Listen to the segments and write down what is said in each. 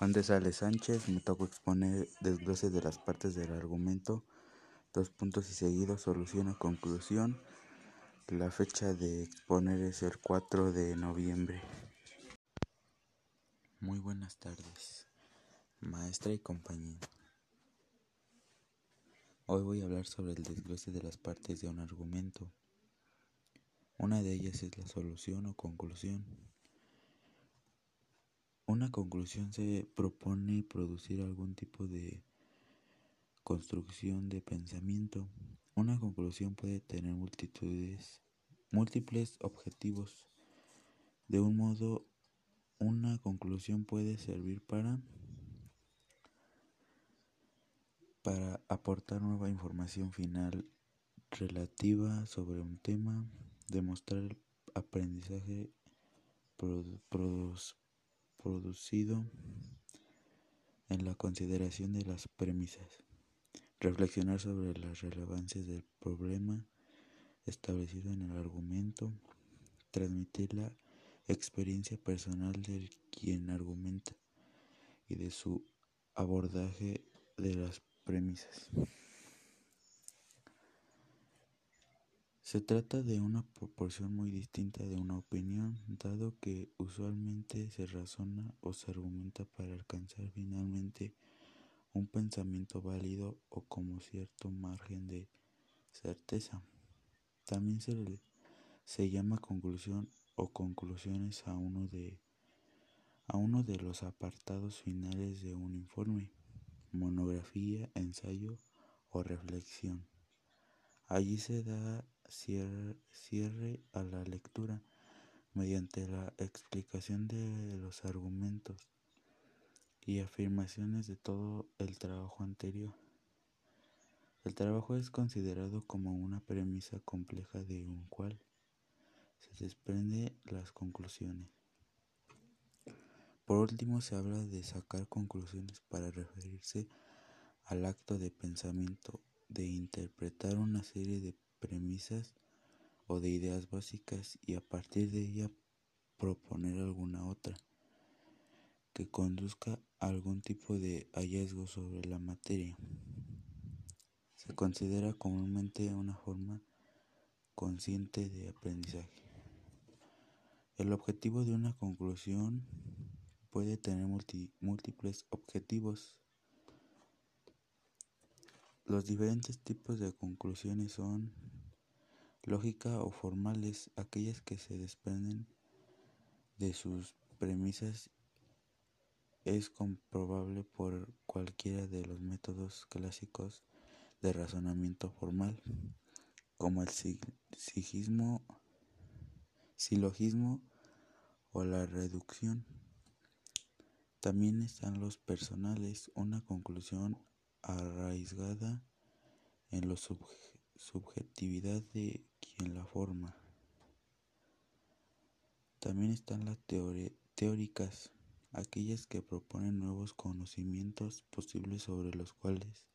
Juan de Sales Sánchez, me tocó exponer desglose de las partes del argumento, dos puntos y seguidos, solución o conclusión. La fecha de exponer es el 4 de noviembre. Muy buenas tardes, maestra y compañero. Hoy voy a hablar sobre el desglose de las partes de un argumento. Una de ellas es la solución o conclusión. Una conclusión se propone producir algún tipo de construcción de pensamiento. Una conclusión puede tener multitudes, múltiples objetivos. De un modo, una conclusión puede servir para para aportar nueva información final relativa sobre un tema, demostrar el aprendizaje producido en la consideración de las premisas, reflexionar sobre las relevancias del problema establecido en el argumento, transmitir la experiencia personal de quien argumenta y de su abordaje de las premisas. Se trata de una proporción muy distinta de una opinión, dado que usualmente se razona o se argumenta para alcanzar finalmente un pensamiento válido o como cierto margen de certeza. También se, se llama conclusión o conclusiones a uno de a uno de los apartados finales de un informe, monografía, ensayo o reflexión. Allí se da cierre, a la lectura mediante la explicación de los argumentos y afirmaciones de todo el trabajo anterior. El trabajo es considerado como una premisa compleja de un cual se desprende las conclusiones. Por último, se habla de sacar conclusiones para referirse al acto de pensamiento, de interpretar una serie de premisas o de ideas básicas y a partir de ella proponer alguna otra que conduzca a algún tipo de hallazgo sobre la materia. Se considera comúnmente una forma consciente de aprendizaje. El objetivo de una conclusión puede tener múltiples objetivos. Los diferentes tipos de conclusiones son lógica o formales, aquellas que se desprenden de sus premisas es comprobable por cualquiera de los métodos clásicos de razonamiento formal, como el sigismo, silogismo o la reducción. También están los personales, una conclusión arraigada en la subjetividad de quien la forma. También están las teóricas, aquellas que proponen nuevos conocimientos posibles sobre los cuales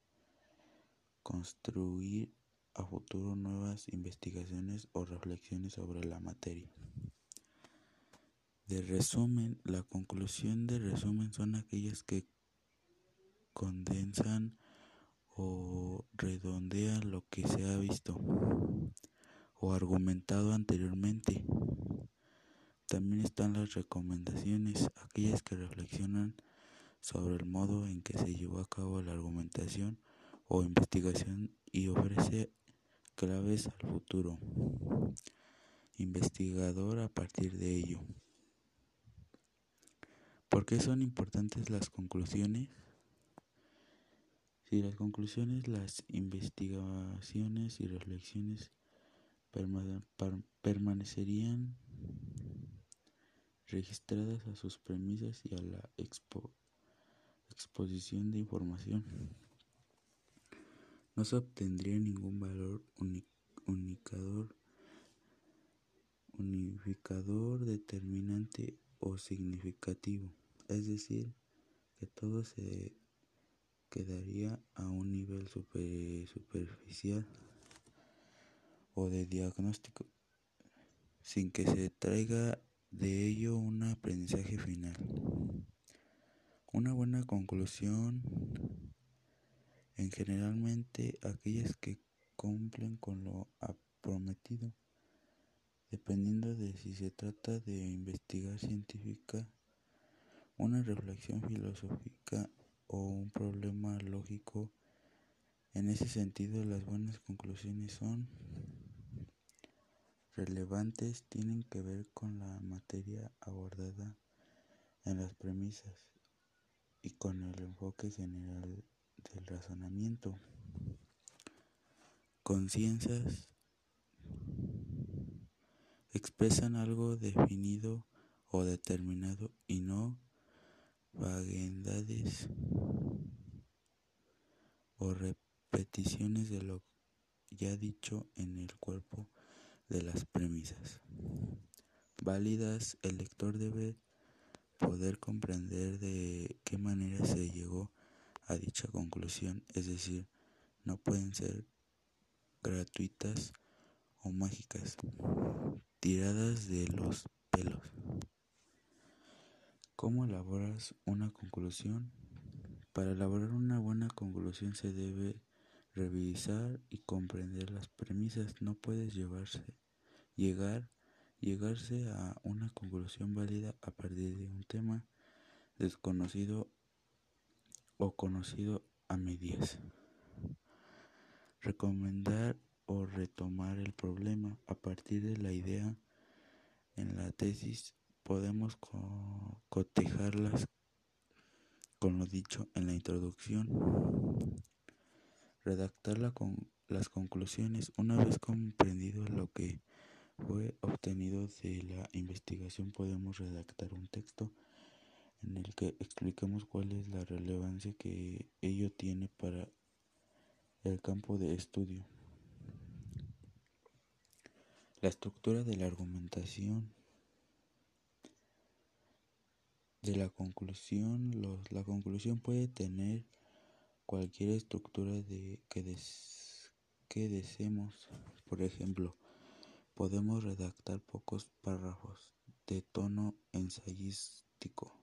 construir a futuro nuevas investigaciones o reflexiones sobre la materia. De resumen, la conclusión de resumen son aquellas que condensan o redondean lo que se ha visto o argumentado anteriormente. También están las recomendaciones, aquellas que reflexionan sobre el modo en que se llevó a cabo la argumentación o investigación y ofrece claves al futuro investigador a partir de ello. ¿Por qué son importantes las conclusiones? Si las conclusiones, las investigaciones y reflexiones permanecerían registradas a sus premisas y a la exposición de información. No se obtendría ningún valor unificador determinante o significativo, es decir, que todo se quedaría a un nivel superficial o de diagnóstico, sin que se traiga de ello un aprendizaje final. Una buena conclusión en generalmente aquellas que cumplen con lo prometido, dependiendo de si se trata de investigar científica, una reflexión filosófica o un problema lógico. En ese sentido, las buenas conclusiones son relevantes, tienen que ver con la materia abordada en las premisas y con el enfoque general del razonamiento. Conciencias expresan algo definido o determinado y no vaguedades o repeticiones de lo ya dicho en el cuerpo de las premisas. Válidas, el lector debe poder comprender de qué manera se llegó a dicha conclusión, es decir, no pueden ser gratuitas o mágicas, tiradas de los pelos. ¿Cómo elaboras una conclusión? Para elaborar una buena conclusión se debe revisar y comprender las premisas. No puedes llevarse, llegar, llegarse a una conclusión válida a partir de un tema desconocido o conocido a medias. Recomendar o retomar el problema a partir de la idea en la tesis podemos cotejarlas con lo dicho en la introducción. Redactar con las conclusiones una vez comprendido lo que fue obtenido de la investigación podemos redactar un texto en el que expliquemos cuál es la relevancia que ello tiene para el campo de estudio. La estructura de la argumentación de la conclusión, la conclusión puede tener cualquier estructura de, que, que deseemos. Por ejemplo, podemos redactar pocos párrafos de tono ensayístico.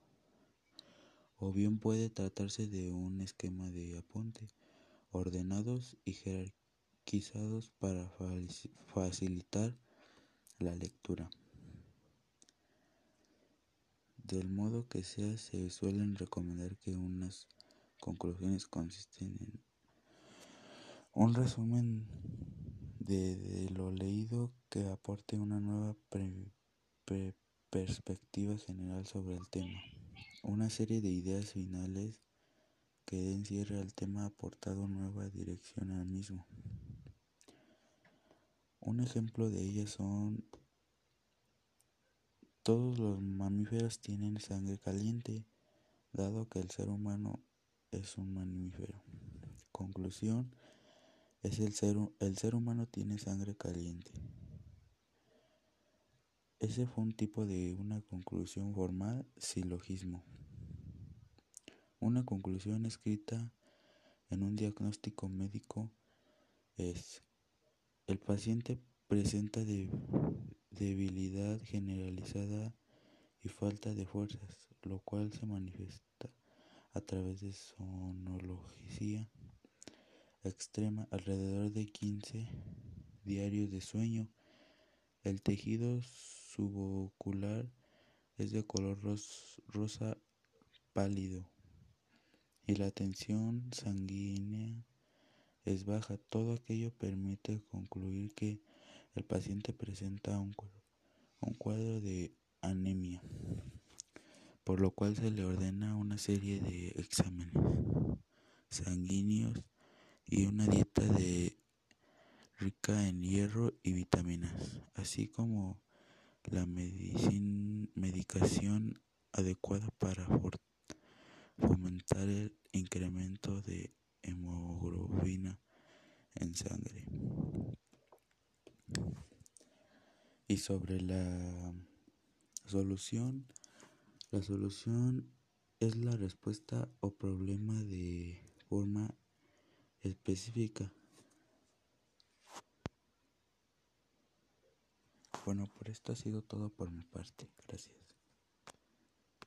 O bien puede tratarse de un esquema de apunte ordenados y jerarquizados para facilitar la lectura. Del modo que sea, se suelen recomendar que unas conclusiones consisten en un resumen de, lo leído que aporte una nueva perspectiva general sobre el tema, una serie de ideas finales que den cierre al tema aportado nueva dirección al mismo. Un ejemplo de ellas son todos los mamíferos tienen sangre caliente, dado que el ser humano es un mamífero. Conclusión, es el ser, el ser humano tiene sangre caliente. Ese fue un tipo de una conclusión formal, silogismo. Una conclusión escrita en un diagnóstico médico es, el paciente presenta de debilidad generalizada y falta de fuerzas, lo cual se manifiesta a través de sonología extrema, alrededor de 15 diarios de sueño. El tejido subocular es de color rosa pálido y la tensión sanguínea es baja. Todo aquello permite concluir que el paciente presenta un, cuadro de anemia, por lo cual se le ordena una serie de exámenes sanguíneos y una dieta de rica en hierro y vitaminas, así como la medicación adecuada para fomentar el incremento de hemoglobina en sangre. Y sobre la solución, la solución es la respuesta o problema de forma específica. Bueno, por esto ha sido todo por mi parte. Gracias.